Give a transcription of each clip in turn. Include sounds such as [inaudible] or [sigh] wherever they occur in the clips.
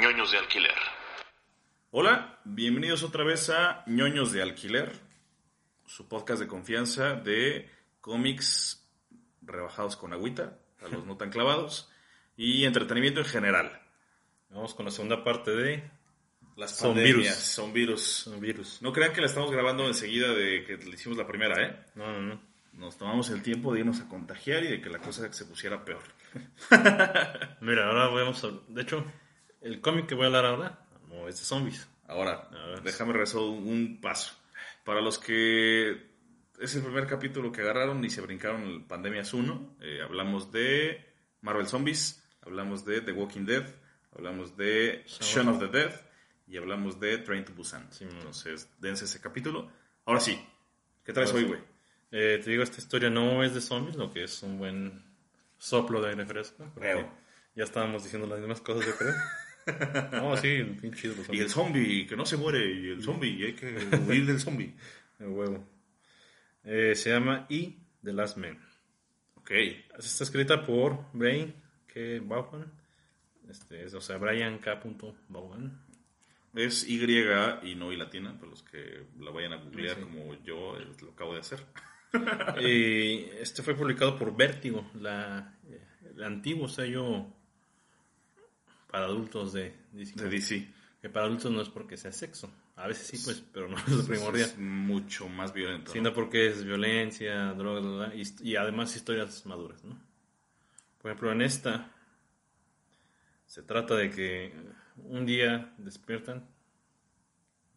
Ñoños de alquiler. Hola, bienvenidos otra vez a ñoños de alquiler, su podcast de confianza de cómics rebajados con agüita, a los no tan clavados, y entretenimiento en general. Vamos con la segunda parte de Las Son pandemias, virus. son virus. un virus. No crean que la estamos grabando enseguida de que le hicimos la primera, ¿eh? No, no, no. Nos tomamos el tiempo de irnos a contagiar y de que la cosa se pusiera peor. Mira, ahora vamos a... De hecho, el cómic que voy a hablar ahora no es de zombies. Ahora, déjame rezar un paso. Para los que es el primer capítulo que agarraron y se brincaron el Pandemias 1, eh, hablamos de Marvel Zombies, hablamos de The Walking Dead, hablamos de Shaun of the Dead y hablamos de Train to Busan. Sí. Entonces, dense ese capítulo. Ahora sí, ¿qué traes hoy, güey? Eh, te digo, esta historia no es de zombies, lo que es un buen soplo de aire fresco. Creo. Ya estábamos diciendo las mismas cosas, yo creo. [laughs] [laughs] no, sí, bien chido los Y el zombie, que no se muere, y el zombie, y hay que huir del zombie. [laughs] El huevo. Eh, se llama E, The Last Man. Ok, Está escrita por Brian K. Vaughan. Este, es, o sea, Brian K. Vaughan. es Y y no Y latina, para los que la vayan a googlear Sí. como yo eh, lo acabo de hacer. [laughs] Y este fue publicado por Vértigo, la, eh, el antiguo sello para adultos de DC. De DC. Que para adultos no es porque sea sexo. A veces sí, pues, pero no es lo primordial. Es mucho más violento. Sino porque es violencia, drogas, y, y además historias maduras, ¿no? Por ejemplo, en esta se trata de que un día despiertan,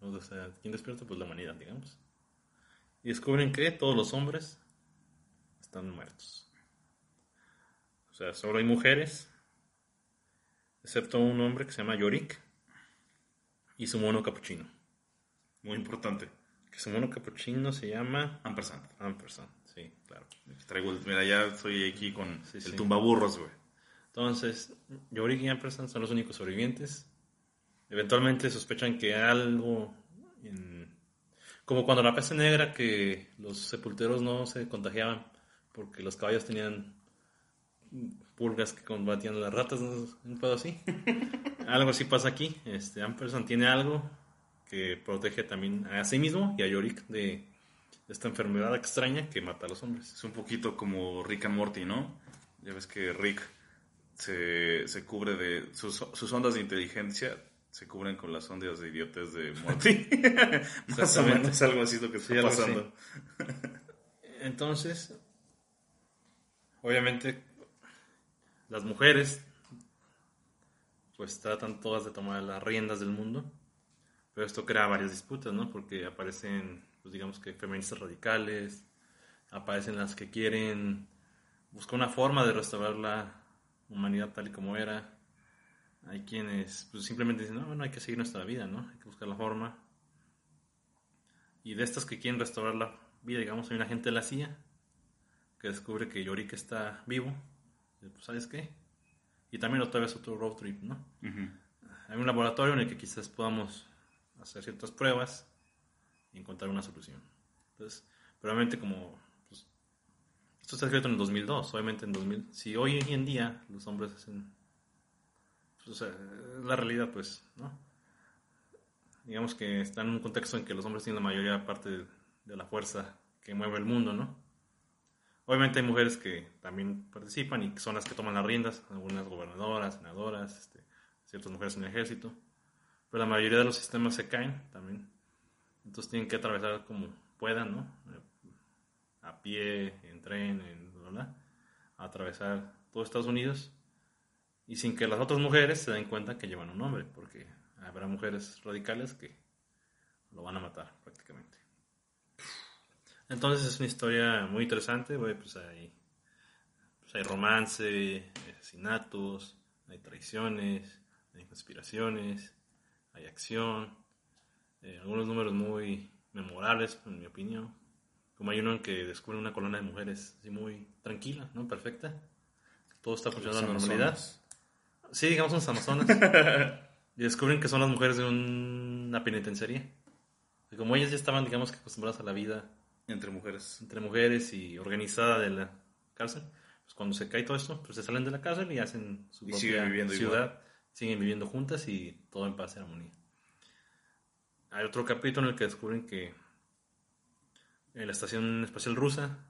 o sea, ¿quién despierta? Pues la humanidad, digamos. Y descubren que todos los hombres están muertos. O sea, solo hay mujeres, excepto un hombre que se llama Yorick y su mono capuchino. Muy importante. Que su mono capuchino se llama Ampersand. Ampersand, sí, claro. Traigo el- mira, ya estoy aquí con Sí, el sí. tumbaburros, güey. Entonces, Yorick y Ampersand son los únicos sobrevivientes. Eventualmente sospechan que algo, en- como cuando la peste negra, que los sepulteros no se contagiaban porque los caballos tenían pulgas que combatían las ratas, ¿no? un pedo así. [laughs] algo así pasa aquí. Este, Ampersand tiene algo que protege también a sí mismo y a Yorick de esta enfermedad extraña que mata a los hombres. Es un poquito como Rick and Morty, ¿no? Ya ves que Rick se, se cubre de... Sus, sus ondas de inteligencia se cubren con las ondas de idiotes de Morty. [laughs] Más o menos algo así es lo que está pasando. Entonces, obviamente, las mujeres pues tratan todas de tomar las riendas del mundo, pero esto crea varias disputas, ¿no? Porque aparecen, pues digamos que feministas radicales, aparecen las que quieren buscar una forma de restaurar la humanidad tal y como era. Hay quienes pues, simplemente dicen, no, bueno, hay que seguir nuestra vida, ¿no? Hay que buscar la forma. Y de estas que quieren restaurar la vida, digamos, hay una gente de la CIA que descubre que Yorick está vivo. Pues, ¿sabes qué? Y también otra vez otro road trip, ¿no? Hay un laboratorio en el que quizás podamos hacer ciertas pruebas y encontrar una solución. Entonces, probablemente como... pues, esto está escrito en el 2002, obviamente en 2000. Si hoy en día los hombres hacen... pues, o sea, la realidad, pues, ¿no? Digamos que están en un contexto en que los hombres tienen la mayoría parte de, de la fuerza que mueve el mundo, ¿no? Obviamente hay mujeres que también participan y son las que toman las riendas, algunas gobernadoras, senadoras, este, ciertas mujeres en el ejército, pero la mayoría de los sistemas se caen también. Entonces tienen que atravesar como puedan, ¿no? A pie, en tren, en bla, a atravesar todo Estados Unidos y sin que las otras mujeres se den cuenta que llevan un hombre, porque habrá mujeres radicales que lo van a matar prácticamente. Entonces es una historia muy interesante, güey, pues hay, pues hay romance, hay asesinatos, hay traiciones, hay conspiraciones, hay acción, eh, algunos números muy memorables, en mi opinión. Como hay uno en que descubre una colonia de mujeres así muy tranquila, ¿no? Perfecta. Todo está funcionando a la normalidad. Sí, digamos unos amazonas. [laughs] y descubren que son las mujeres de una penitenciaría. Y como ellas ya estaban, digamos que acostumbradas a la vida Entre mujeres. entre mujeres y organizada de la cárcel, pues cuando se cae todo esto, pues se salen de la cárcel y hacen su Y propia siguen ciudad, igual. siguen viviendo juntas y todo en paz y armonía. Hay otro capítulo en el que descubren que en la estación espacial rusa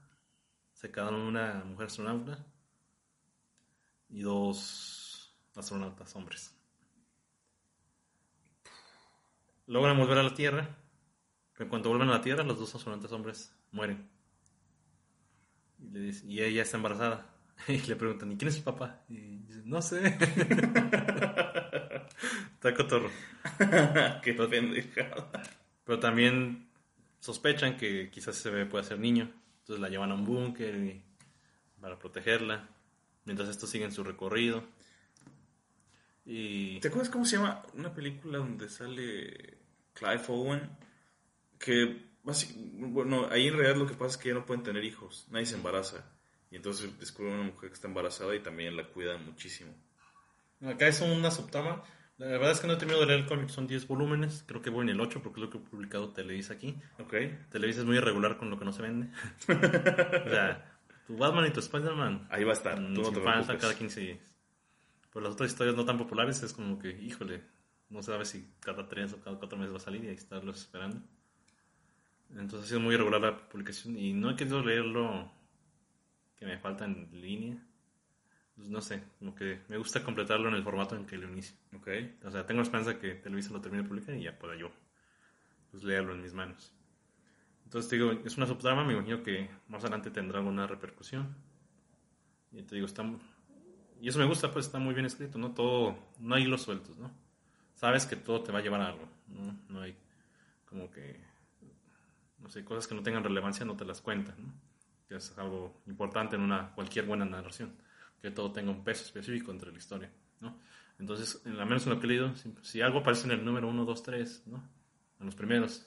se quedaron una mujer astronauta y dos astronautas hombres. Logran volver a la Tierra, en cuanto vuelven a la Tierra, los dos astronautas hombres mueren. Y, le dice- y ella está embarazada. [laughs] Y le preguntan, ¿y quién es su papá? Y dice, no sé. [laughs] está cotorro. [laughs] Qué pendejada. Pero también sospechan que quizás ese bebé pueda ser niño. Entonces la llevan a un búnker para protegerla. Mientras estos siguen su recorrido. Y ¿Te acuerdas cómo se llama una película donde sale Clive Owen? Que, bueno, ahí en realidad lo que pasa es que ya no pueden tener hijos, nadie se embaraza. Y entonces descubren una mujer que está embarazada y también la cuidan muchísimo. acá es una subtama. La verdad es que no he terminado de leer el cómic, son 10 volúmenes. Creo que voy en el 8 porque es lo que he publicado Televisa aquí. ¿Ok? Televisa es muy irregular con lo que no se vende. [laughs] o sea, tu Batman y tu Spider-Man Ahí va a estar, Mm, tú no te preocupes. cada 15 días. Pero las otras historias no tan populares es como que, híjole, no sabe si cada 3 o cada 4 meses va a salir y que estarlos esperando. Entonces ha sido muy irregular la publicación y no he querido leerlo que me falta en línea. Pues no sé, como que me gusta completarlo en el formato en que lo inicio. ¿Ok? O sea, tengo la esperanza que Televisa lo termine de publicar y ya pueda yo pues, leerlo en mis manos. Entonces te digo, es una subtrama, me imagino que más adelante tendrá alguna repercusión. Y te digo, está... Y eso me gusta, pues está muy bien escrito, ¿no? Todo, no hay hilos sueltos, ¿no? Sabes que todo te va a llevar a algo, ¿no? No hay como que, no sé, cosas que no tengan relevancia no te las cuentan, ¿no? Que es algo importante en una cualquier buena narración, que todo tenga un peso específico entre la historia, ¿no? Entonces, en la menos en lo que he leído, si, algo aparece en el número 1, 2, 3, ¿no? En los primeros,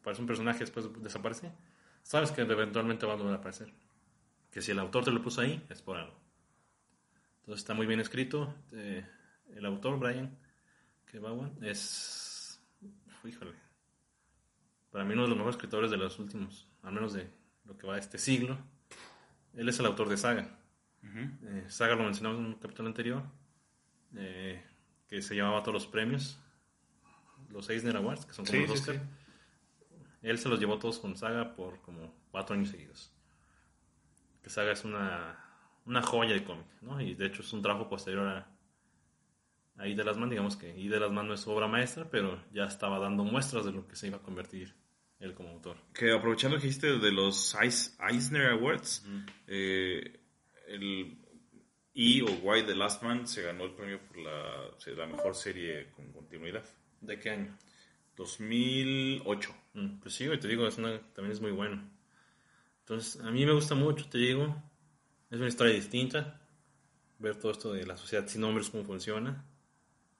aparece un personaje después desaparece, sabes que eventualmente va a volver a aparecer. Que si el autor te lo puso ahí, es por algo. Entonces está muy bien escrito. eh, el autor, Brian Kevawan, es. Híjole. Para mí uno de los mejores escritores de los últimos, al menos de lo que va de este siglo. Él es el autor de Saga. Eh, Saga lo mencionamos en un capítulo anterior, eh, que se llamaba Todos los Premios, los Eisner Awards, que son como Sí, los sí, Oscar. Él se los llevó todos con Saga por como cuatro años seguidos. Que Saga es una, una joya de cómic, ¿no? Y de hecho es un trabajo posterior a, a I de las Man, digamos que I de las Man no es su obra maestra, pero ya estaba dando muestras de lo que se iba a convertir él como autor. Que aprovechando que dijiste de los Eis- Eisner Awards, eh, el E o Y The Last Man se ganó el premio por la, la mejor serie con continuidad. ¿De qué año? 2008. Mm, Pues sí, te digo, es una, también es muy bueno. Entonces, a mí me gusta mucho, te digo. Es una historia distinta. Ver todo esto de la sociedad sin hombres, cómo funciona.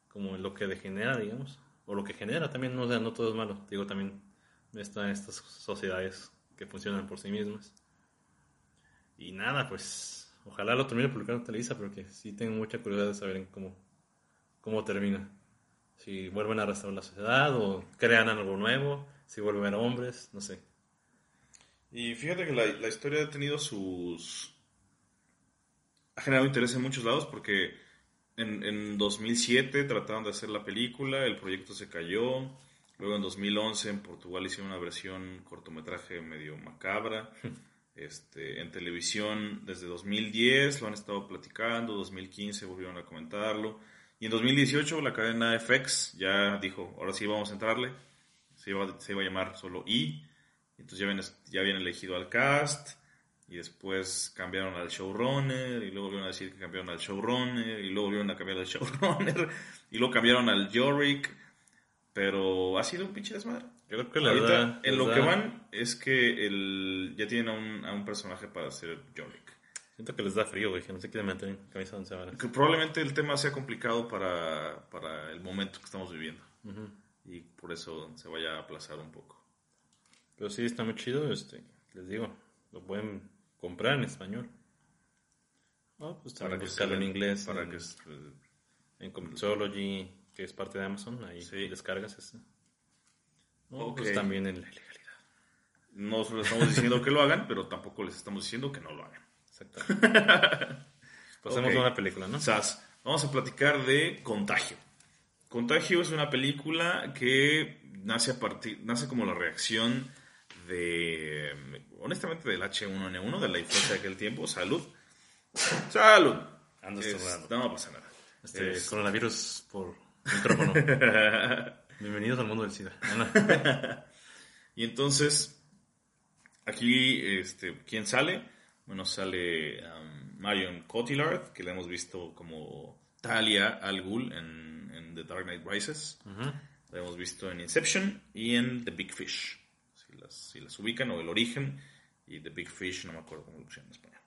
Como lo que degenera, digamos. O lo que genera también, no, o sea, no todo es malo. Te digo, también están estas sociedades que funcionan por sí mismas. Y nada, pues, ojalá lo termine publicando Televisa, porque sí tengo mucha curiosidad de saber cómo, cómo termina. Si vuelven a restaurar la sociedad o crean algo nuevo, si vuelven a hombres, no sé. Y fíjate que la, la historia ha tenido sus... Ha generado interés en muchos lados porque en, en 2007 trataron de hacer la película, el proyecto se cayó. Luego en 2011 en Portugal hicieron una versión cortometraje medio macabra. [laughs] Este, en televisión desde 2010 lo han estado platicando, 2015 volvieron a comentarlo. Y en 2018 la cadena FX ya dijo, ahora sí vamos a entrarle. Se iba, se iba a llamar solo I. Entonces ya habían, ya habían elegido al cast y después cambiaron al showrunner y luego volvieron a decir que cambiaron al showrunner y luego volvieron a cambiar al [laughs] showrunner y luego cambiaron al Yorick. Pero ha sido un pinche desmadre. Yo creo que la Ahorita, verdad. en lo que van es que el, ya tienen a un, a un personaje para John Wick. Siento que les da frío, güey, que no se quieren meter en camisa once varas. Que probablemente el tema sea complicado para, para el momento que estamos viviendo. Y por eso se vaya a aplazar un poco. Pero sí, está muy chido, este, les digo, lo pueden comprar en español. Ah, pues también que buscarlo en inglés, Para en, que se- en Comixology, que es parte de Amazon, ahí Sí. descargas ese. No, Ok. pues también en la ilegalidad. no solo estamos diciendo que lo hagan, pero tampoco les estamos diciendo que no lo hagan. Exactamente. [laughs] Pasemos a una película, ¿no? Sas, vamos a platicar de Contagio. Contagio es una película que nace a partir, nace como la reacción de, honestamente, del H1N1, de la influencia de aquel tiempo. Salud. Salud. Ando Es- no pasa nada. Este, Es- coronavirus por micrófono. [laughs] Bienvenidos al mundo del SIDA. [laughs] Y entonces, aquí, este, ¿quién sale? Bueno, sale um, Marion Cotillard, que la hemos visto como Talia Al Ghul en, en The Dark Knight Rises. La hemos visto en Inception y en The Big Fish. Si las, si las ubican, o El Origen y The Big Fish, no me acuerdo cómo lo pusieron en español.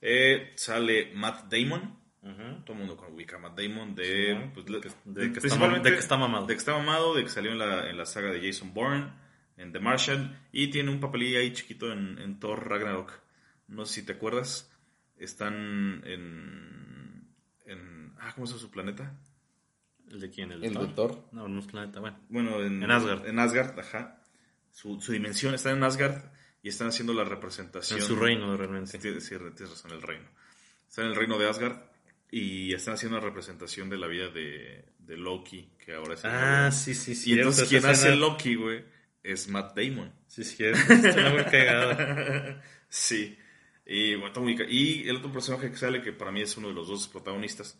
Eh, sale Matt Damon. Todo el mundo ubica a Matt Damon de, Sí, pues, de que- de- de que está principalmente mam- de que está mamado. De que está mamado, de que salió en la, en la saga de Jason Bourne, en The Martian, y tiene un papelillo ahí chiquito en, en Thor Ragnarok. No sé si te acuerdas. Están en. en ah, ¿cómo se llama su planeta? ¿El de quién? ¿El, El de Thor. No, no es planeta, bueno. Bueno, en, En Asgard. En Asgard, ajá. Su, su dimensión está en Asgard y están haciendo la representación. En su reino, realmente. Sí, sí, tienes razón, el reino. Está en el reino de Asgard y están haciendo la representación de la vida de, de Loki, que ahora es el Ah, sí, sí, sí. Y entonces quien hace Loki, güey, es Matt Damon. Sí, sí, es está muy cagada. [laughs] Sí. Y, bueno, está muy y el otro personaje que sale, que para mí es uno de los dos protagonistas,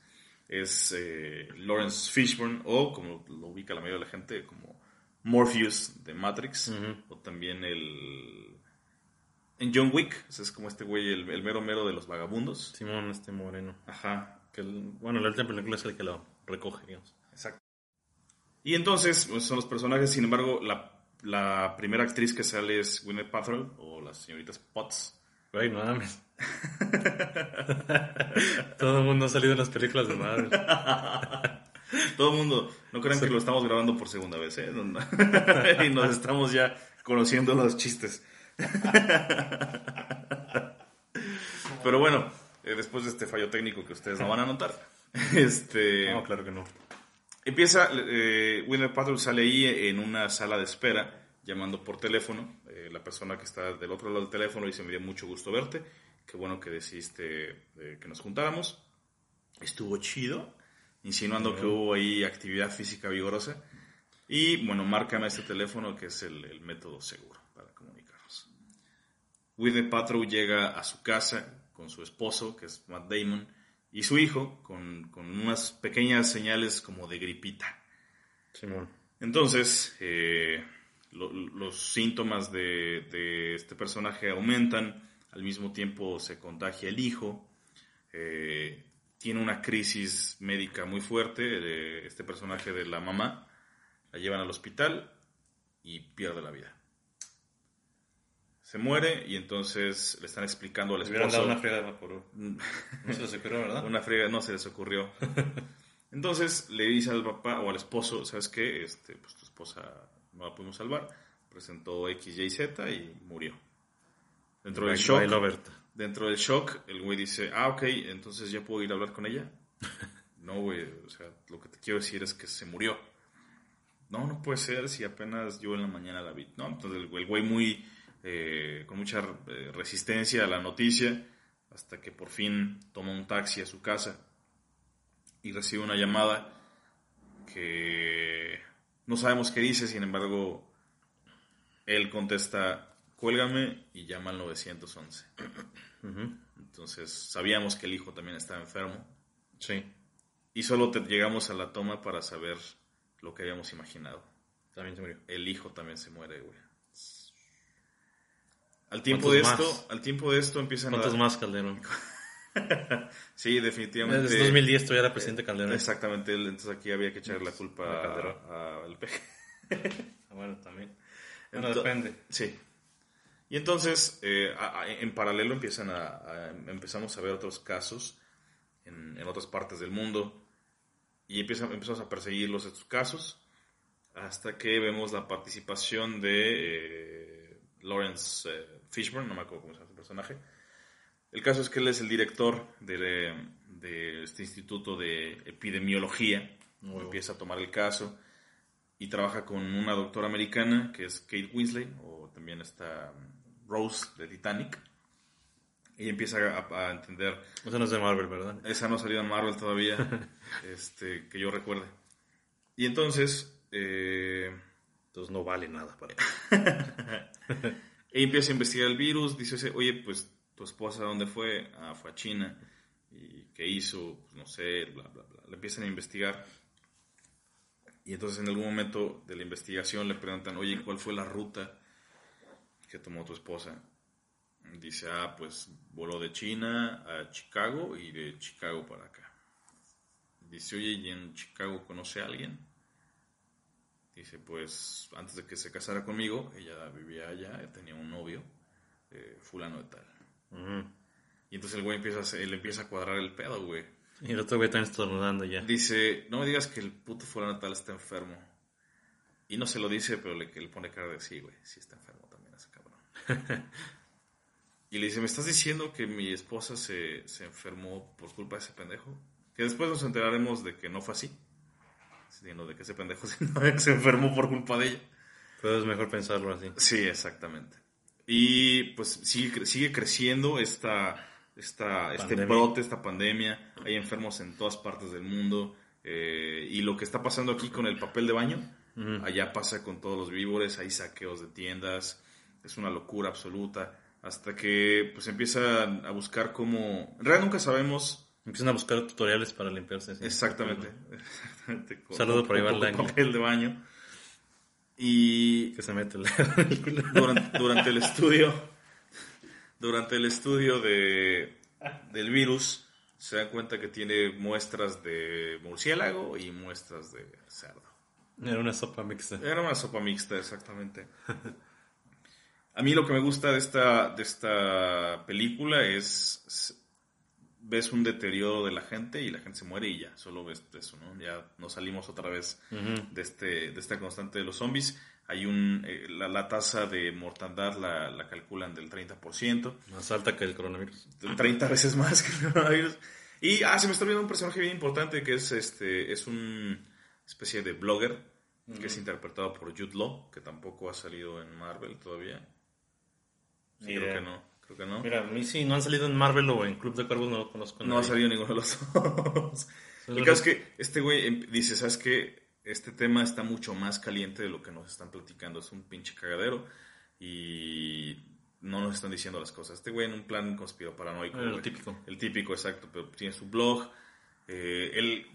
es eh, Lawrence Fishburne, o como lo ubica la mayoría de la gente, como Morpheus de Matrix, o también el... En John Wick, o sea, es como este güey, el, el mero mero de los vagabundos. Simón, este moreno. Ajá, Que el- bueno, la última película es el que lo recoge, digamos. Exacto. Y entonces pues, son los personajes, sin embargo, la, la primera actriz que sale es Gwyneth Paltrow, o las señoritas Potts. Güey, no mames. [laughs] Todo el mundo ha salido en las películas de Marvel. [laughs] Todo el mundo, no crean que lo estamos grabando por segunda vez, ¿eh? [laughs] Y nos estamos ya conociendo los chistes. Pero bueno, eh, después de este fallo técnico que ustedes no [laughs] van a notar, [laughs] este... No, claro que no. Empieza, eh, Gwyneth Paltrow sale ahí en una sala de espera, llamando por teléfono. Eh, la persona que está del otro lado del teléfono dice, me dio mucho gusto verte. Qué bueno que decidiste eh, que nos juntáramos. Estuvo chido, insinuando que hubo ahí actividad física vigorosa. Y bueno, márcame este teléfono que es el, el método seguro para comunicarnos. Gwyneth Paltrow llega a su casa con su esposo, que es Matt Damon, y su hijo, con, con unas pequeñas señales como de gripita. Simón. Entonces, eh, lo- los síntomas de, de este personaje aumentan, al mismo tiempo se contagia el hijo, eh, tiene una crisis médica muy fuerte, eh, este personaje de la mamá, la llevan al hospital y pierde la vida. Se muere y entonces le están explicando al Le hubieran esposo... dado una friega de Vaporub. No se les ocurrió, ¿verdad? Una friega no se les ocurrió. Entonces le dice al papá o al esposo, ¿sabes qué? Este, pues tu esposa no la pudimos salvar. Presentó X, Y, Z y murió. Dentro del shock, dentro del shock, el güey dice, ah, ok, entonces ya puedo ir a hablar con ella. [laughs] No, güey, o sea, lo que te quiero decir es que se murió. No, no puede ser si apenas yo en la mañana la vi. No, entonces el güey- el güey muy, eh, con mucha eh, resistencia a la noticia, hasta que por fin toma un taxi a su casa y recibe una llamada que no sabemos qué dice, sin embargo, él contesta, cuélgame y llama al 911. Ujú. Entonces sabíamos que el hijo también estaba enfermo Sí, y solo te- llegamos a la toma para saber lo que habíamos imaginado. también se murió. El hijo también se muere, güey. Al tiempo de ¿Cuántos esto, más? al tiempo de esto empiezan a ¿Cuántos dar- más, Calderón? [laughs] sí, definitivamente. Desde 2010 todavía era presidente Calderón. Exactamente, entonces aquí había que echarle la culpa A Calderón. a- al PG. Ah, Bueno, también. [laughs] Bueno, Ento- depende. Sí. Y entonces, eh, a- a- en paralelo empiezan a, a- empezamos a ver otros casos en, en otras partes del mundo y empiezan, empezamos a perseguirlos estos casos hasta que vemos la participación de eh, Lawrence eh, Fishburne, no me acuerdo cómo se llama su personaje. El caso es que él es el director de, de este instituto de epidemiología. Empieza a tomar el caso y trabaja con una doctora americana que es Kate Winslet, o también está um, Rose de Titanic. Y empieza a, a entender. Eso no es de Marvel, ¿verdad? Esa no ha salido en Marvel todavía, [laughs] este, que yo recuerde. Y entonces, eh, Entonces no vale nada para [laughs] ella empieza a investigar el virus. Dice, oye, pues tu esposa, ¿dónde fue? Ah, fue a China. ¿Y qué hizo? Pues, no sé, bla, bla, bla. Le empiezan a investigar. Y entonces en algún momento de la investigación le preguntan, oye, ¿cuál fue la ruta que tomó tu esposa? Dice, ah, pues voló de China a Chicago y de Chicago para acá. Dice, oye, ¿y en Chicago conoce a alguien? Dice, pues antes de que se casara conmigo, ella vivía allá, tenía un novio, eh, fulano de tal. Y entonces el güey empieza él empieza a cuadrar el pedo, güey. Y el otro güey también estornudando ya. Dice, no me digas que el puto fulano de tal está enfermo. Y no se lo dice, pero le, le pone cara de sí, güey, sí está enfermo también ese cabrón. [laughs] y le dice, ¿me estás diciendo que mi esposa se, se enfermó por culpa de ese pendejo? Que después nos enteraremos de que no fue así. Sino de que ese pendejo [laughs] se enfermó por culpa de ella. Pero es mejor pensarlo así. Sí, exactamente. Y pues sigue, sigue creciendo esta, esta, este brote, esta pandemia. Hay enfermos en todas partes del mundo. eh, y lo que está pasando aquí con el papel de baño, Ujú. allá pasa con todos los víveres, hay saqueos de tiendas. Es una locura absoluta. Hasta que pues empiezan a buscar cómo... En realidad nunca sabemos Empiezan a buscar tutoriales para limpiarse. exactamente. exactamente con- Saludo por Iván Langui. papel de baño. Y Que se mete culo. durante, durante el estudio durante el estudio de, del virus se dan cuenta que tiene muestras de murciélago y muestras de cerdo. Era una sopa mixta. Era una sopa mixta, exactamente. A mí lo que me gusta de esta, de esta película es- ves un deterioro de la gente y la gente se muere y ya, solo ves eso, ¿no? Ya nos salimos otra vez de, este, de esta constante de los zombies. Hay un, eh, la, la tasa de mortandad la, la calculan del 30%, Más alta que el coronavirus. de 30 veces más que el coronavirus. Y, ah, se me está olvidando un personaje bien importante que es, este, es un especie de blogger que es interpretado por Jude Law, que tampoco ha salido en Marvel todavía. Sí, creo que no, creo que no. Mira, a mí sí, no han salido en Marvel o en Club de Cuervos, no lo conozco. No ha salido ninguno de los dos. [laughs] El caso es que este güey em- dice, ¿sabes qué? Este tema está mucho más caliente de lo que nos están platicando. Es un pinche cagadero y no nos están diciendo las cosas. Este güey en un plan conspiraparanoico. Eh, lo güey. típico. El típico, exacto. Pero tiene su blog. eh, él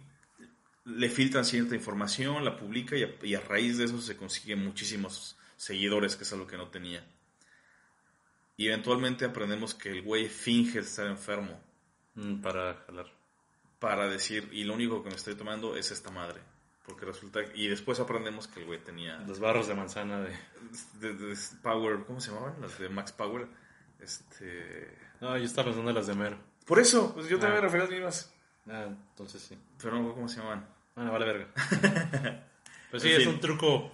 le filtran cierta información, la publica y a, y a raíz de eso se consiguen muchísimos seguidores, que es algo que no tenía. Y eventualmente aprendemos que el güey finge estar enfermo Mm, para jalar. para decir, y lo único que me estoy tomando es esta madre. Porque resulta, y después aprendemos que el güey tenía Los barros de manzana de... de, de Power, ¿cómo se llamaban? Las de Max Power. Este... No, yo estaba pensando en las de Mero. Por eso, pues yo también Ah. me refería a las mismas. Ah, entonces sí. Pero no cómo se llamaban. Bueno, vale verga. [laughs] pues sí, En es fin. un truco.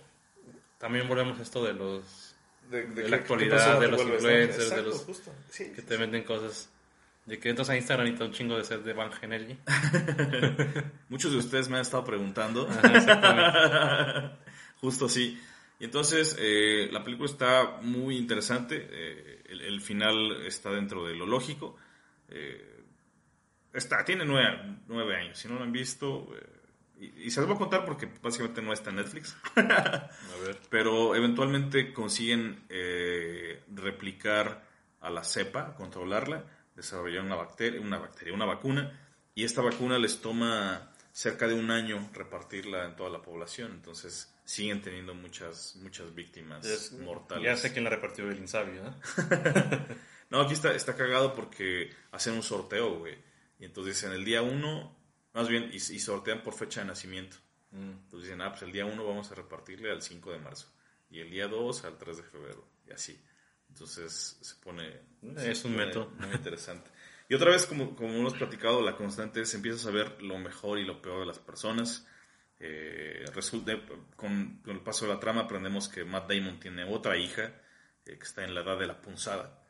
También volvemos a esto de los... De, De qué- la actualidad, de los influencers, de los- justo. Sí, Que sí, te sí. venden cosas. De que entras a Instagram y te un chingo de sed de Bang Energy. [laughs] Muchos de ustedes me han estado preguntando. Ajá. [laughs] Justo así. Y entonces, eh, la película está muy interesante. eh, el, el final está dentro de lo lógico. eh, está, tiene nueve, nueve años. Si no lo han visto, eh, y, y se los voy a contar porque básicamente no está en Netflix. A ver. [laughs] pero eventualmente consiguen eh, replicar a la cepa, controlarla, desarrollar una bacteria, una bacteria, una vacuna, y esta vacuna les toma cerca de un año repartirla en toda la población, entonces siguen teniendo muchas muchas víctimas Es- mortales. Ya sé quién la repartió el Insabio, ¿no? [laughs] No, aquí está, está cagado porque hacen un sorteo, güey. Y entonces en el día 1, más bien, y, y sortean por fecha de nacimiento. Entonces dicen, ah, pues el día 1 vamos a repartirle al 5 de marzo. Y el día 2 al 3 de febrero. Y así. Entonces se pone... Es se un método. Muy interesante. Y otra vez, como, como hemos platicado, la constante es empiezas a ver lo mejor y lo peor de las personas. Eh, resulta, con, con el paso de la trama aprendemos que Matt Damon tiene otra hija eh, que está en la edad de la punzada.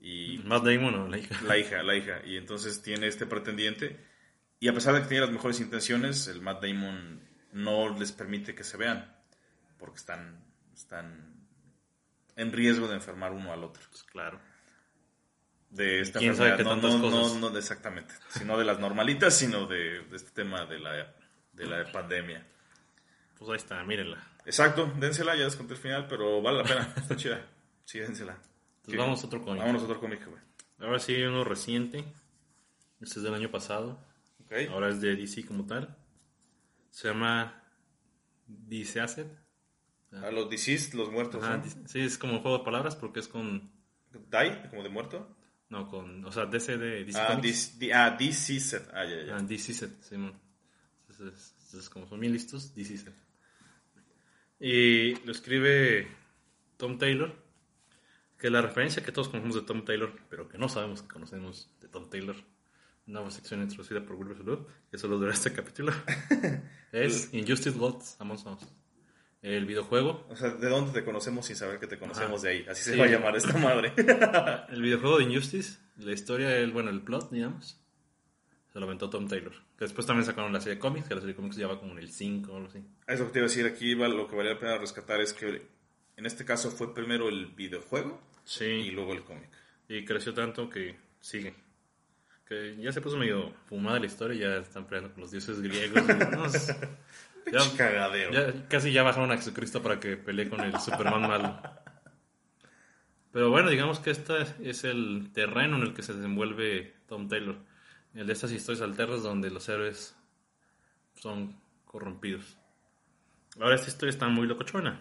Y Matt Damon o la hija. la hija, la hija. Y entonces tiene este pretendiente. Y a pesar de que tiene las mejores intenciones, el Matt Damon no les permite que se vean. Porque están, están en riesgo de enfermar uno al otro. Pues claro. De esta ¿Quién sabe enfermedad. qué no, tantas no, cosas? no, no exactamente. Sino de las normalitas, sino de, de este tema de la, de la pandemia. Pues ahí está, mírenla. Exacto, dénsela, ya desconté el final, pero vale la pena. Está chida. Sí, dénsela. Entonces ¿Qué? vamos a otro cómic. Vámonos a otro cómic, güey. Ahora sí uno reciente. Este es del año pasado. Ahora es de DC como tal. Se llama DC Asset. A los deceased, los muertos, Ajá, ¿no? dis- sí, es como un juego de palabras porque es con. Die, como de muerto. No, con. O sea, DC de DC Ah, dis- di- ah. Ah, ya, ya. Ah, DC Set, Simón. Entonces, entonces, como son bien listos, DC Set. Y lo escribe Tom Taylor, que la referencia que todos conocemos de Tom Taylor, pero que no sabemos que conocemos de Tom Taylor, nueva sección introducida por Wilbur Salud, que solo dura este capítulo, [laughs] es Injustice Gods Among Us. El videojuego, O sea, ¿de dónde te conocemos sin saber que te conocemos Ajá. de ahí? Así se va a llamar esta madre. [laughs] el videojuego de Injustice, la historia, el, bueno, el plot, digamos, se lo aventó Tom Taylor. Que después también sacaron la serie de cómics, que la serie de cómics ya va como en el 5 o algo así. Eso que te iba a decir aquí, lo que valía la pena rescatar es que en este caso fue primero el videojuego y Sí, luego el cómic. y creció tanto que sigue. Que ya se puso medio fumada la historia, ya están peleando con los dioses griegos. [laughs] ya, Cagadero. ya- casi ya bajaron a Jesucristo para que pelee con el Superman malo. Pero bueno, digamos que este es el terreno en el que se desenvuelve Tom Taylor. El de estas historias alternas donde los héroes son corrompidos. Ahora esta historia está muy locochona,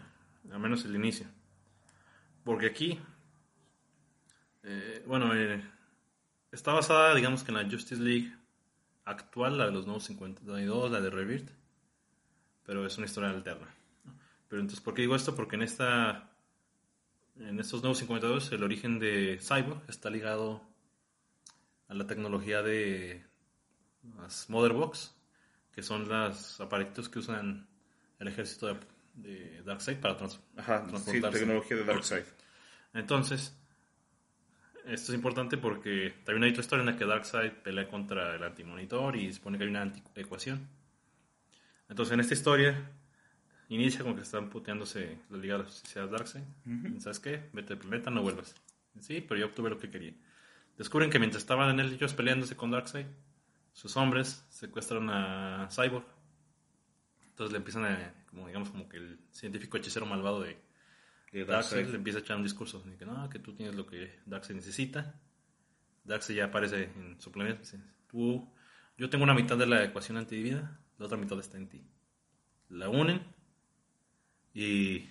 al menos el inicio. Porque aquí, eh, bueno, eh, está basada, digamos que en la Justice League actual, la de los nuevos 52, la de Rebirth, pero es una historia alterna. ¿no? Pero entonces, ¿por qué digo esto? Porque en esta, en estos nuevos 52, el origen de Cyborg está ligado a la tecnología de las Motherbox, que son los aparatos que usan el ejército de, de Darkseid para trans- Ajá, sí, tecnología de Darkseid. Entonces, esto es importante porque también hay otra historia en la que Darkseid pelea contra el antimonitor y supone que hay una antiecuación. Entonces, en esta historia, inicia con que están puteándose los ligados. Si seas Darkseid, ¿sabes qué? Vete al planeta, no vuelvas. Sí, pero yo obtuve lo que quería. Descubren que mientras estaban en el ellos peleándose con Darkseid, sus hombres secuestran a Cyborg. Entonces le empiezan a, como digamos, como que el científico hechicero malvado de, De Darkseid le empieza a echar un discurso de que no, que tú tienes lo que Darkseid necesita. Darkseid ya aparece en su planeta. Dice, tú, yo tengo una mitad de la ecuación antivida, la otra mitad está en ti. La unen y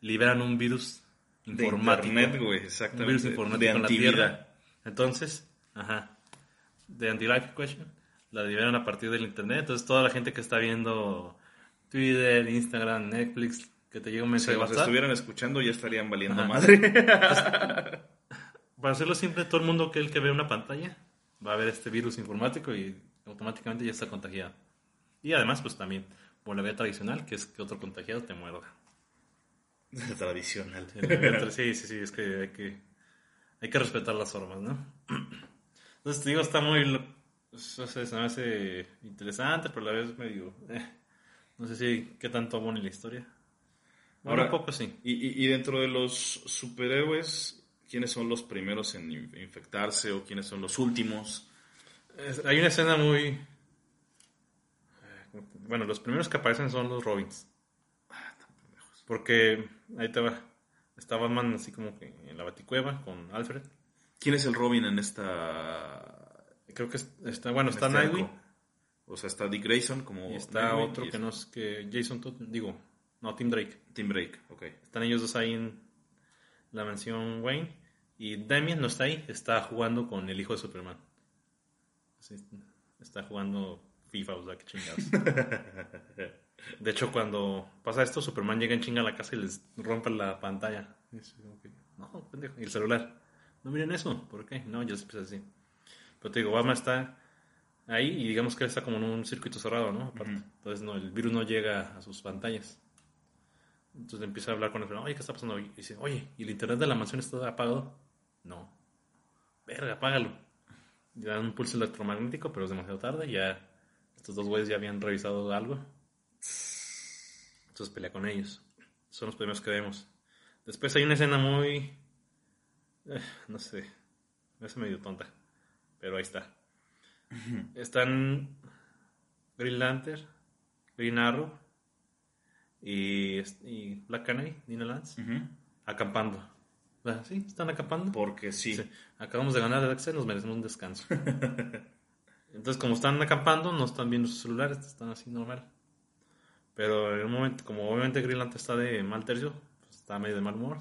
liberan un virus De informático. internet, güey, un exactamente. virus informático de en la. Tierra. Entonces, ajá, de Anti-Life Equation, la liberan a partir del internet. Entonces, toda la gente que está viendo Twitter, Instagram, Netflix, que te llega un Si mensaje de nos WhatsApp. estuvieran escuchando ya estarían valiendo Ajá. madre. [laughs] Para hacerlo simple, todo el mundo que el que ve una pantalla va a ver este virus informático y automáticamente ya está contagiado. Y además, pues también, por la vía tradicional, que es que otro contagiado te muerda. [laughs] Tradicional. Sí, sí, sí, es que hay que, hay que respetar las formas, ¿no? [clears throat] Entonces, te digo, está muy... lo- o sea, se me hace interesante, pero a la vez medio... eh, no sé si qué tanto abona en la historia. Ahora, un poco sí. Y, y- dentro de los superhéroes, ¿quiénes son los primeros en in- infectarse o quiénes son los últimos? Hay una escena muy... eh, Bueno, los primeros que aparecen son los Robins. Porque ahí te va. Está Batman así como que en la baticueva con Alfred. ¿Quién es el Robin en esta... Creo que es- está, bueno, está este Nightwing. O sea, está Dick Grayson como... Y está Nightwing otro y que no es que Jason Todd, digo, no, Tim Drake. Tim Drake, ok. Están ellos dos ahí en la mansión Wayne Y Damien no está ahí, está jugando con el hijo de Superman. Sí, está jugando FIFA, o sea, qué chingados. De hecho, cuando pasa esto, Superman llega en chinga a la casa y les rompe la pantalla. No, pendejo. Y el celular. No miren eso. ¿Por qué? No, ya se empieza así. Pero te digo, Batman está ahí y digamos que él está como en un circuito cerrado, ¿no? Aparte. Entonces, no, el virus no llega a sus pantallas. Entonces empieza a hablar con el oye, ¿qué está pasando? Y dice, oye, ¿y el internet de la mansión está apagado? No. Verga, apágalo. Y dan un pulso electromagnético, pero es demasiado tarde. Ya estos dos güeyes ya habían revisado algo. Entonces pelea con ellos. Son los primeros que vemos. Después hay una escena muy... eh, no sé. Me hace medio tonta. Pero ahí está. Están Green Lantern, Green Arrow y, y Black Canary, Nina Lance, acampando. Ah, Sí, están acampando. Porque sí. Sí, Acabamos de ganar el Excel, nos merecemos un descanso. [laughs] Entonces, como están acampando, no están viendo sus celulares, están así normal. Pero en un momento, como obviamente Green Lantern está de mal tercio, pues está medio de mal humor,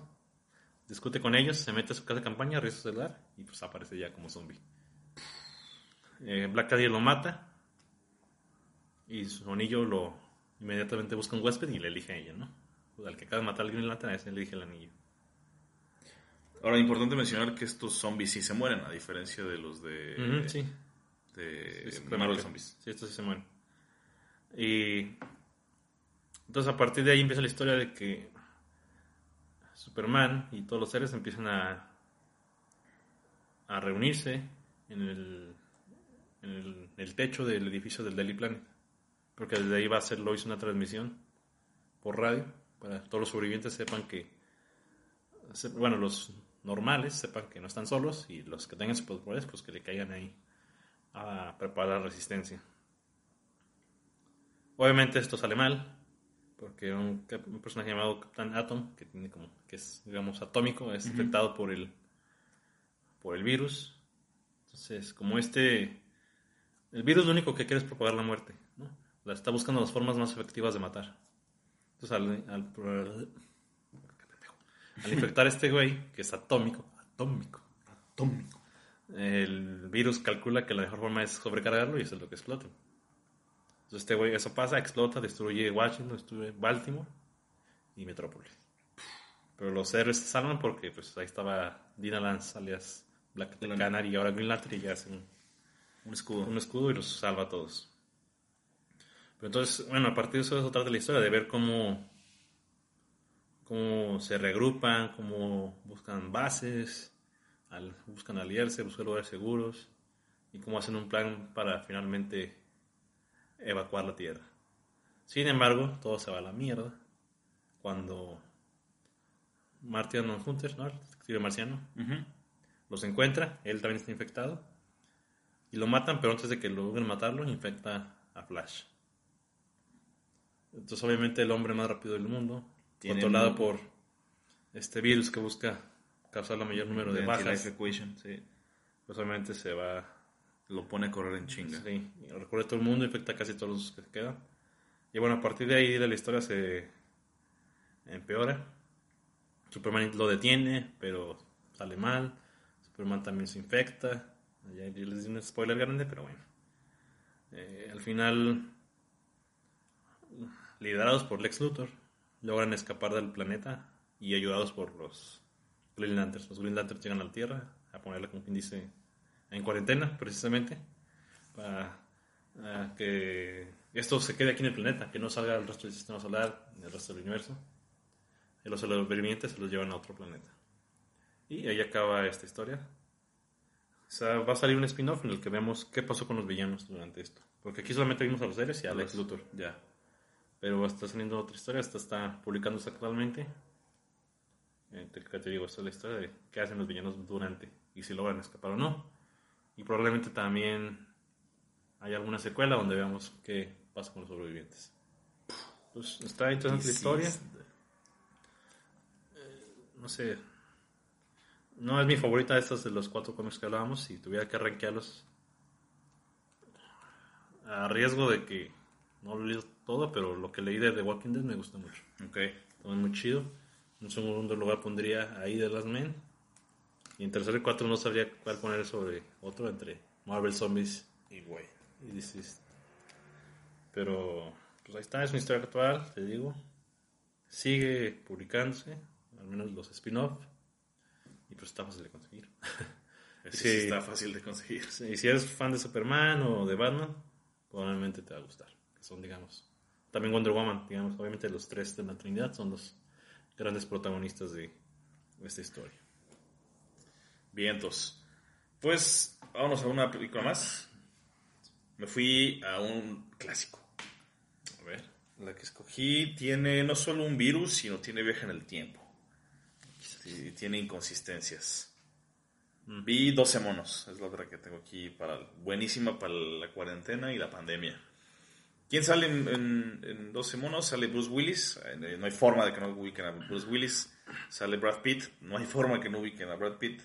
discute con ellos, se mete a su casa de campaña, revisa su celular y pues aparece ya como zombie. Eh, Black Canary lo mata y su anillo lo inmediatamente busca un huésped y le elige a ella, ¿no? Pues, al que acaba de matar al Green Lantern, a ese le elige el anillo. Ahora, importante mencionar que estos zombies sí se mueren, a diferencia de los de, sí. de Sí, Marvel claro. Zombies. Sí, estos sí se mueren. Y entonces a partir de ahí empieza la historia de que Superman y todos los seres empiezan a, a reunirse en el, en el, el techo del edificio del Daily Planet. Porque desde ahí va a hacer Lois una transmisión por radio para que todos los sobrevivientes sepan que, bueno, los normales sepan que no están solos y los que tengan superpoderes pues que le caigan ahí a preparar resistencia. Obviamente esto sale mal, porque un, un personaje llamado Capitán Atom, que tiene como, que es, digamos, atómico, es infectado por el, por el virus. Entonces, como este, el virus lo único que quiere es propagar la muerte, está buscando las formas más efectivas de matar. Entonces, al, infectar a este güey, que es atómico, atómico, Atómico. el virus calcula que la mejor forma es sobrecargarlo y eso es lo que explota. Entonces este güey, eso pasa, explota, destruye Washington, destruye Baltimore y Metrópolis. Pero los héroes se salvan porque pues ahí estaba Dina Lance alias Black Canary y ahora Green Lantern y ya hacen Un escudo. un escudo y los salva a todos. Pero entonces, bueno, a partir de eso se trata la historia, de ver cómo, cómo se reagrupan, cómo buscan bases, al- buscan aliarse, buscan lugares seguros y cómo hacen un plan para finalmente evacuar la Tierra. Sin embargo, todo se va a la mierda cuando Martian Hunter, ¿no? el detective marciano, los encuentra, él también está infectado, y lo matan, pero antes de que logren matarlo, infecta a Flash. Entonces, obviamente, el hombre más rápido del mundo, controlado un- por este virus que busca causar el mayor número de De bajas, Equation. sí, pues obviamente se va, Lo pone a correr en chinga. sí, y recorre todo el mundo, infecta casi todos los que quedan. Y bueno, a partir de ahí la historia se empeora. Superman lo detiene, pero sale mal. Superman también se infecta. Ya les di un spoiler grande, pero bueno. Eh, al final, liderados por Lex Luthor, logran escapar del planeta y ayudados por los Green Lanterns. Los Green Lanterns llegan a la Tierra a ponerla, como quien dice, en cuarentena, precisamente, para ah, que esto se quede aquí en el planeta, que no salga al resto del sistema solar, ni al resto del universo. Y los sobrevivientes se los llevan a otro planeta. Y ahí acaba esta historia. O sea, va a salir un spin-off en el que vemos qué pasó con los villanos durante esto. Porque aquí solamente vimos a los seres y a Lex Luthor. Ya. Pero está saliendo otra historia, esta está publicándose actualmente. Eh, te, digo, esta es la historia de qué hacen los villanos durante y si logran escapar o no. Y probablemente también hay alguna secuela donde veamos qué pasa con los sobrevivientes. Pues está interesante la historia. No sé. No es mi favorita de estas de los cuatro cómics que hablábamos. Si tuviera que rankearlos a riesgo de que no lo todo, pero lo que leí de The Walking Dead me gusta mucho. Ok. Está muy chido. En segundo lugar pondría ahí de Last Men. Y en tercero y cuatro no sabría cuál poner sobre otro entre Marvel Zombies Y güey. y. Pero, pues ahí está, es una historia actual, te digo. Sigue publicándose, al menos los spin-off. Y pues está fácil de conseguir. [laughs] Sí. sí está fácil de conseguir. Y si eres fan de Superman o de Batman, probablemente te va a gustar. Que son, digamos, también Wonder Woman, digamos, obviamente los tres de la Trinidad son los grandes protagonistas de esta historia. Vientos. Pues vámonos a una película más. Me fui a un clásico. A ver. La que escogí tiene no solo un virus, sino tiene viaje en el tiempo. Sí, tiene inconsistencias. Vi 12 monos, es la otra que tengo aquí para buenísima para la cuarentena y la pandemia. ¿Quién sale en, en- en 12 monos? Sale Bruce Willis. Eh, No hay forma de que no ubiquen a Bruce Willis. Sale Brad Pitt. No hay [laughs] forma que no ubiquen a Brad Pitt.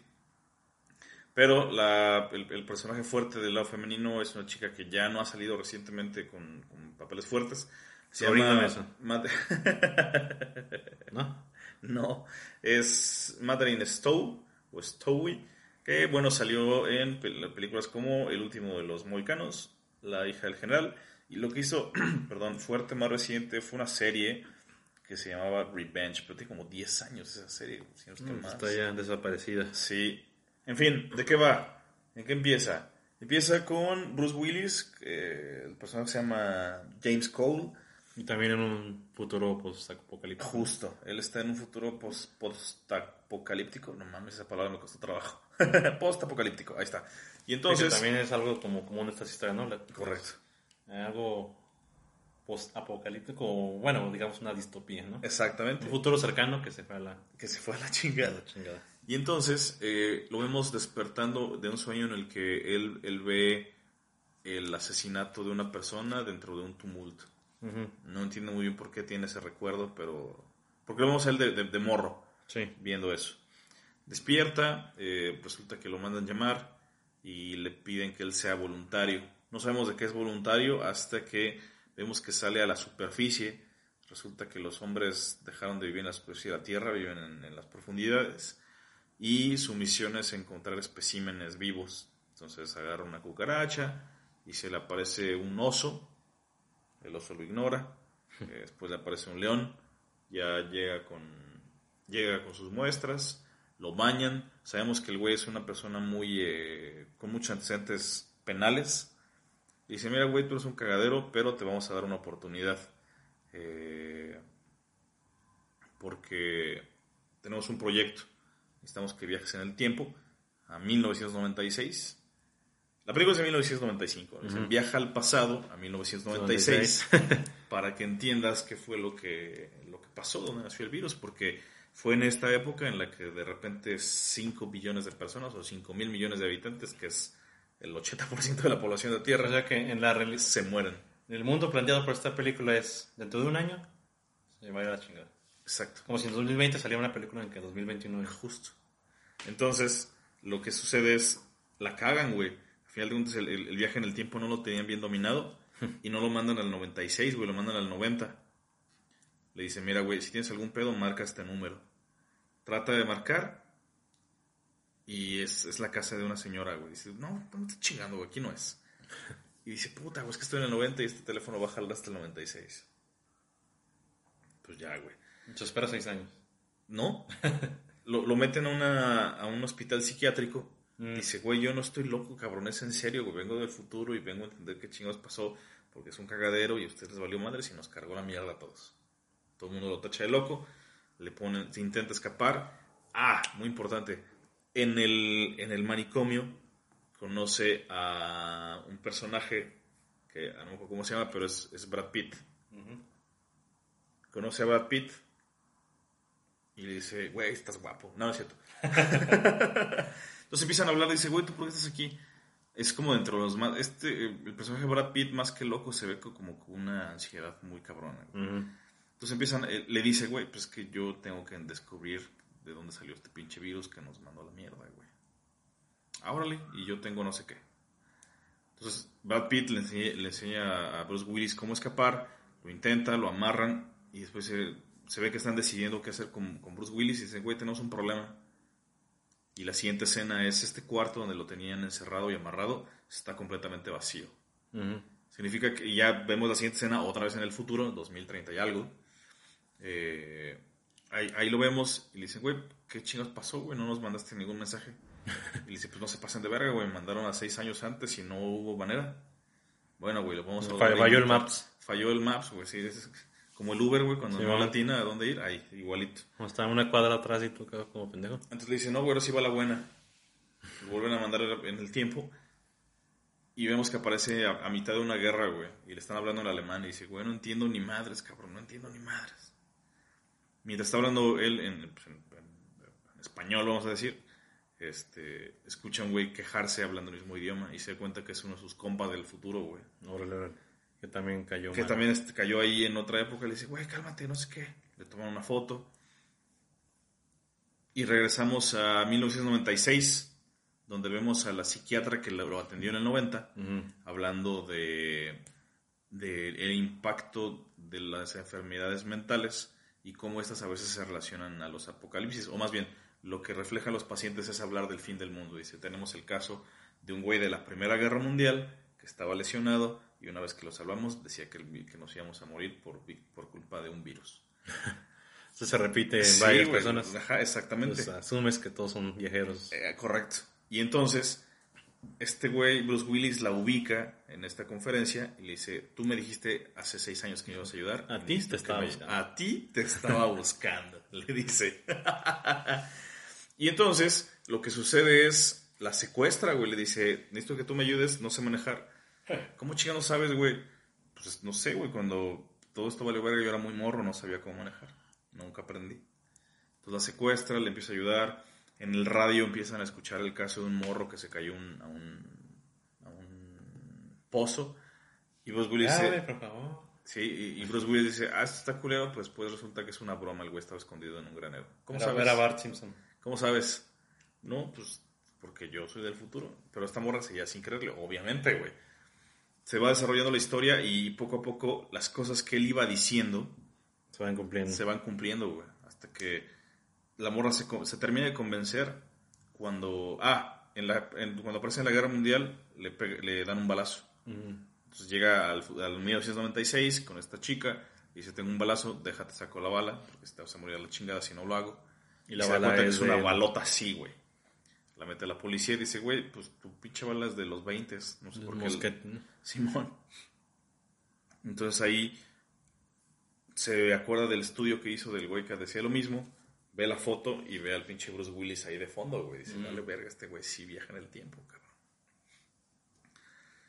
Pero la- el, el personaje fuerte del lado femenino es una chica que ya no ha salido recientemente con, con papeles fuertes. Se llama. Mad- [laughs] ¿No? no, es Madeline Stowe o Stowe, que bueno, salió en pel- películas como El último de los mohicanos, La hija del general, y lo que hizo, [clears throat] perdón, fuerte más reciente fue una serie que se llamaba Revenge, pero tiene como 10 años esa serie, si no es que más. Está ya desaparecida. Sí. En fin, ¿de qué va? ¿En qué empieza? Empieza con Bruce Willis, que el personaje se llama James Cole. Y también en un futuro post-apocalíptico. Justo, él está en un futuro post- post-apocalíptico. No mames, esa palabra me costó trabajo. [laughs] post-apocalíptico, ahí está. Y Entonces, también es algo como común en estas historias, ¿no? La- Correcto. Algo post-apocalíptico, bueno, digamos una distopía, ¿no? Exactamente. Un futuro cercano que se fue a la, Que se fue a la chingada. la chingada. Y entonces eh, lo vemos despertando de un sueño en el que él, él ve el asesinato de una persona dentro de un tumulto. No entiendo muy bien por qué tiene ese recuerdo, pero... Porque lo vemos a él de, de- de morro, Sí. viendo eso. Despierta, eh, resulta que lo mandan llamar y le piden que él sea voluntario. No sabemos de qué es voluntario hasta que vemos que sale a la superficie. Resulta que los hombres dejaron de vivir en la superficie de la Tierra, viven en, en las profundidades. Y su misión es encontrar especímenes vivos. Entonces agarra una cucaracha y se le aparece un oso. El oso lo ignora. [laughs] Eh, Después le aparece un león. Ya llega con, llega con sus muestras. Lo bañan. Sabemos que el güey es una persona muy eh, con muchos antecedentes penales. Y dice, mira, güey, tú eres un cagadero, pero te vamos a dar una oportunidad. Eh, porque tenemos un proyecto. Necesitamos que viajes en el tiempo a 1996. La película es de 1995. Dicen, Ujú. Viaja al pasado a 1996 [laughs] para que entiendas qué fue lo que, lo que pasó, dónde nació el virus, porque fue en esta época en la que de repente 5 billones de personas o 5 mil millones de habitantes, que es el 80% de la población de O Tierra, sea que en la se mueren. el mundo planteado por esta película es dentro de un año se va a ir a la chingada. Exacto. Como si en 2020 saliera una película en que 2029. Justo. Entonces, lo que sucede es, la cagan, güey. Al final de cuentas, el, el- el viaje en el tiempo no lo tenían bien dominado [laughs] y no lo mandan al 96, güey, lo mandan al 90. Le dicen, mira, güey, si tienes algún pedo, marca este número. Trata de marcar y es, es la casa de una señora, güey. Dice, no, no me estás chingando, güey, aquí no es. Y dice, puta, güey, es que estoy en el 90 y este teléfono va a jalar hasta el 96. Pues ya, güey. Se espera seis años. No. [laughs] lo, lo meten a, una, a un hospital psiquiátrico. Mm. Dice, güey, yo no estoy loco, cabrón, es en serio, güey. Vengo del futuro y vengo a entender qué chingados pasó. Porque es un cagadero y a ustedes les valió madre y nos cargó la mierda a todos. Todo el mundo lo tacha de loco. Le ponen, se intenta escapar. Ah, muy importante. En el, en el manicomio conoce a un personaje que a lo mejor cómo se llama, pero es, es Brad Pitt. Conoce a Brad Pitt y le dice, güey, estás guapo. No, no es cierto. [laughs] Entonces empiezan a hablar y dice, güey, ¿tú por qué estás aquí? Es como dentro de los más... Este, el personaje de Brad Pitt, más que loco, se ve co- como con una ansiedad muy cabrona. Entonces empiezan, eh, le dice, güey, pues que yo tengo que descubrir de dónde salió este pinche virus que nos mandó a la mierda, güey. Árale, y yo tengo no sé qué. Entonces Brad Pitt le enseña, le enseña a Bruce Willis cómo escapar, lo intenta, lo amarran y después se, se ve que están decidiendo qué hacer con, con Bruce Willis y dicen, güey, tenemos un problema. Y la siguiente escena es este cuarto donde lo tenían encerrado y amarrado, está completamente vacío. Ujú. Significa que ya vemos la siguiente escena otra vez en el futuro, 2030 y algo. Eh, ahí, ahí lo vemos y le dicen, güey, ¿qué chingados pasó, güey? No nos mandaste ningún mensaje. Y le dice, pues no se pasen de verga, güey, me mandaron a seis años antes y no hubo manera. Bueno, güey, lo vamos a... Falló- falló el. Maps. Falló el Maps, güey, sí. es como el Uber, güey, cuando Sí, no latina a dónde ir, ahí, igualito. Como estaba una cuadra atrás y tú quedas como pendejo. Entonces le dice, no, güey, sí va la buena. Lo vuelven a mandar en el tiempo. Y vemos que aparece a, a mitad de una guerra, güey. Y le están hablando en alemán. Y dice, güey, no entiendo ni madres, cabrón, no entiendo ni madres. Mientras está hablando él en, pues, en- español, vamos a decir, este, escucha a un güey quejarse hablando el mismo idioma. Y se da cuenta que es uno de sus compas del futuro, güey. Órale, órale. Que también cayó Que mal. también este, cayó ahí en otra época. Le dice, güey, cálmate, no sé qué. Le toman una foto. Y regresamos a 1996, donde vemos a la psiquiatra que lo atendió en el 90, Ujú. hablando de, de el impacto de las enfermedades mentales y cómo estas a veces se relacionan a los apocalipsis, o más bien, lo que reflejan los pacientes es hablar del fin del mundo. Dice, tenemos el caso de un güey de la Primera Guerra Mundial que estaba lesionado y una vez que lo salvamos decía que, el que nos íbamos a morir por, por culpa de un virus. [laughs] Esto se repite en Sí, varias personas. Ajá, exactamente. Pues asumes que todos son viajeros. Eh, correcto. Y entonces, este güey, Bruce Willis, la ubica en esta conferencia y le dice, tú me dijiste hace seis años que me ibas a ayudar. A ti te estaba buscando". A ti te estaba [laughs] buscando, le dice. [laughs] y entonces, lo que sucede es, la secuestra, güey, le dice, necesito que tú me ayudes, no sé manejar. [laughs] ¿Cómo chingados sabes, güey? Pues no sé, güey, cuando todo esto valió verga, yo era muy morro, no sabía cómo manejar. Nunca aprendí. Entonces la secuestra, le empieza a ayudar. En el radio empiezan a escuchar el caso de un morro que se cayó un- a, un, a un pozo. Y Bruce Willis Dale, dice, por favor. sí, y, y Bruce Willis dice, ah, esto está culero, pues después resulta que es una broma, el güey estaba escondido en un granero. ¿Cómo Era- sabes? Era Bart Simpson. ¿Cómo sabes? No, pues porque yo soy del futuro. Pero esta morra seguía sin creerle, obviamente, güey. Se va desarrollando la historia y poco a poco las cosas que él iba diciendo Se van cumpliendo. se van cumpliendo, güey. Hasta que la morra se, se termina de convencer cuando... Ah, en la, en- cuando aparece en la Guerra Mundial le, le dan un balazo. Entonces llega al, al 1996 con esta chica y dice, tengo un balazo, déjate saco la bala, porque te vas a morir a la chingada si no lo hago. Y Y la se da bala cuenta que es es una de- balota así, güey. La mete la policía y dice, güey, pues tu pinche bala es de los 20, no sé El por qué. Simón. Entonces ahí se acuerda del estudio que hizo del güey que decía lo mismo, ve la foto y ve al pinche Bruce Willis ahí de fondo, güey. Dice, dale verga, este güey sí viaja en el tiempo, cabrón.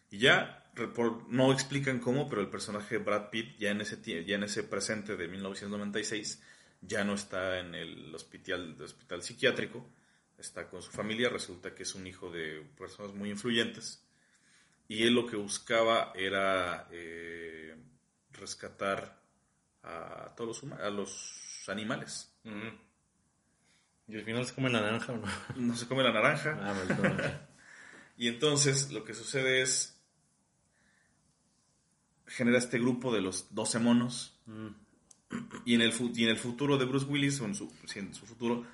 Y ya, por- no explican cómo, pero el personaje de Brad Pitt ya en ese, ya en ese presente de 1996 ya no está en el hospital, el hospital psiquiátrico, está con su familia, resulta que es un hijo de personas muy influyentes. Y él lo que buscaba era eh, rescatar a todos los, a los animales. Ujú. Y al final se come la naranja o no. [laughs] No se come la naranja. Ah, maldito. [laughs] Y entonces lo que sucede es genera este grupo de los 12 monos. Mm. Y en el, y en el futuro de Bruce Willis, o en su, en su futuro,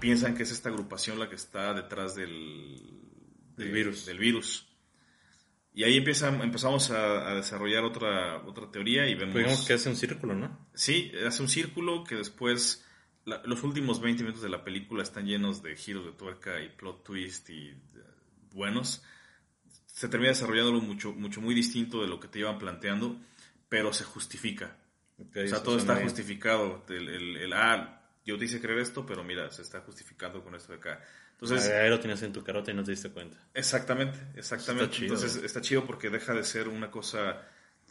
piensan que es esta agrupación la que está detrás del, Del de- virus. Del virus. Y ahí empieza, empezamos a, a desarrollar otra, otra teoría y vemos... Pues digamos que hace un círculo, ¿no? Sí, hace un círculo que después, la- los últimos 20 minutos de la película están llenos de giros de tuerca y plot twist y eh, buenos. Se termina desarrollando mucho, mucho muy distinto de lo que te iban planteando, pero se justifica. O sea, todo está bien. justificado. El, el- el, ah, yo te hice creer esto, pero mira, se está justificando con esto de acá. Entonces, Ahí lo tenías en tu carota y no te diste cuenta. Exactamente, exactamente. Está chido. Entonces está chido porque deja de ser una cosa...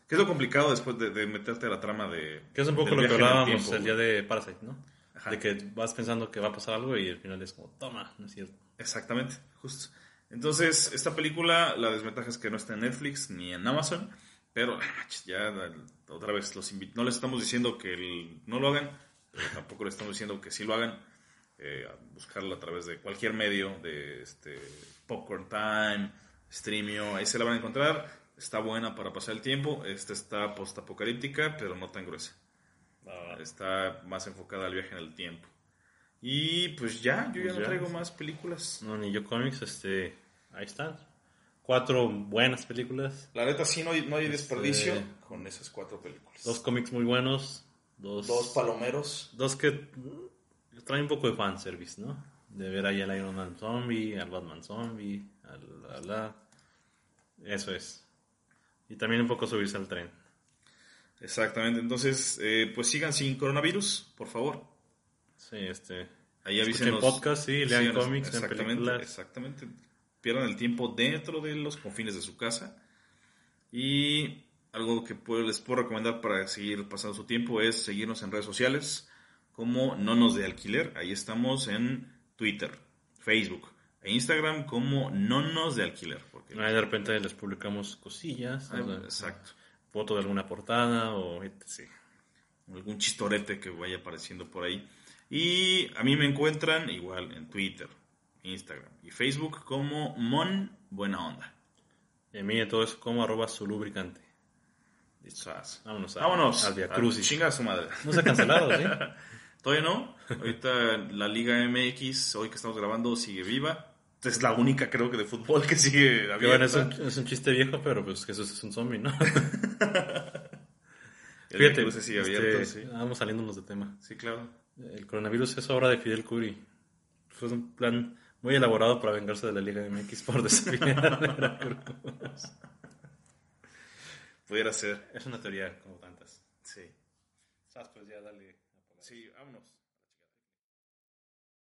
¿Qué es lo complicado después de, de meterte a la trama de... Que es un poco lo que el hablábamos el día de Parasite, ¿no? Ajá. De que vas pensando que va a pasar algo y al final es como, toma, no es cierto. Exactamente, justo. Entonces, esta película, la desventaja es que no está en Netflix ni en Amazon, pero ah, ya otra vez los no les estamos diciendo que el- no lo hagan, pero tampoco les estamos diciendo que sí lo hagan. Eh, a buscarla a través de cualquier medio, de este, Popcorn Time, Streamio, ahí se la van a encontrar. Está buena para pasar el tiempo. Esta está post-apocalíptica, pero no tan gruesa. Está más enfocada al viaje en el tiempo. Y pues ya, yo ya Pues no ya. traigo más películas. No, ni yo cómics, este, ahí están. Cuatro buenas películas, La neta sí no hay, no hay Este- desperdicio con esas cuatro películas. dos cómics muy buenos, dos, Dos palomeros. dos que mm, traen un poco de fanservice, ¿no? De ver ahí al Iron Man zombie, al Batman zombie, al la, la. Eso es. Y también un poco subirse al tren. Exactamente, entonces eh, pues sigan sin coronavirus, por favor. Sí, este. Ahí avísenos. podcast, sí, lean Síganos. cómics, exactamente, películas. Exactamente. Pierdan el tiempo dentro de los confines de su casa. Y algo que puedo- les puedo recomendar para seguir pasando su tiempo es seguirnos en redes sociales como Nonos de Alquiler. Ahí estamos en Twitter, Facebook e Instagram como Nonos de Alquiler. Porque, Ahí de repente les publicamos cosillas, Ah, o sea, exacto. Foto de alguna portada o etc. algún chistorete que vaya apareciendo por ahí. Y a mí me encuentran igual en Twitter, Instagram y Facebook como Mon Buena Onda. Y a mí todo eso como arroba su lubricante. Vámonos, a- Vámonos. al Via Crucis. Chinga a su madre. No se ha cancelado, ¿sí? [laughs] Todavía no. Ahorita la Liga MX, hoy que estamos grabando, sigue viva. Es la única, creo que, de fútbol que sigue Que bueno, es abierta. un, es un chiste viejo, pero pues Jesús es un zombie, ¿no? [laughs] Fíjate, sigue este, abierto, sí. vamos saliéndonos de tema. Sí, claro. El coronavirus es obra de Fidel Curi. Fue un plan muy elaborado para vengarse de la Liga MX por desafiar [laughs] a Veracruz. Pudiera ser. Es una teoría como tantas. Sí. Sas, pues ya dale. Sí, vámonos.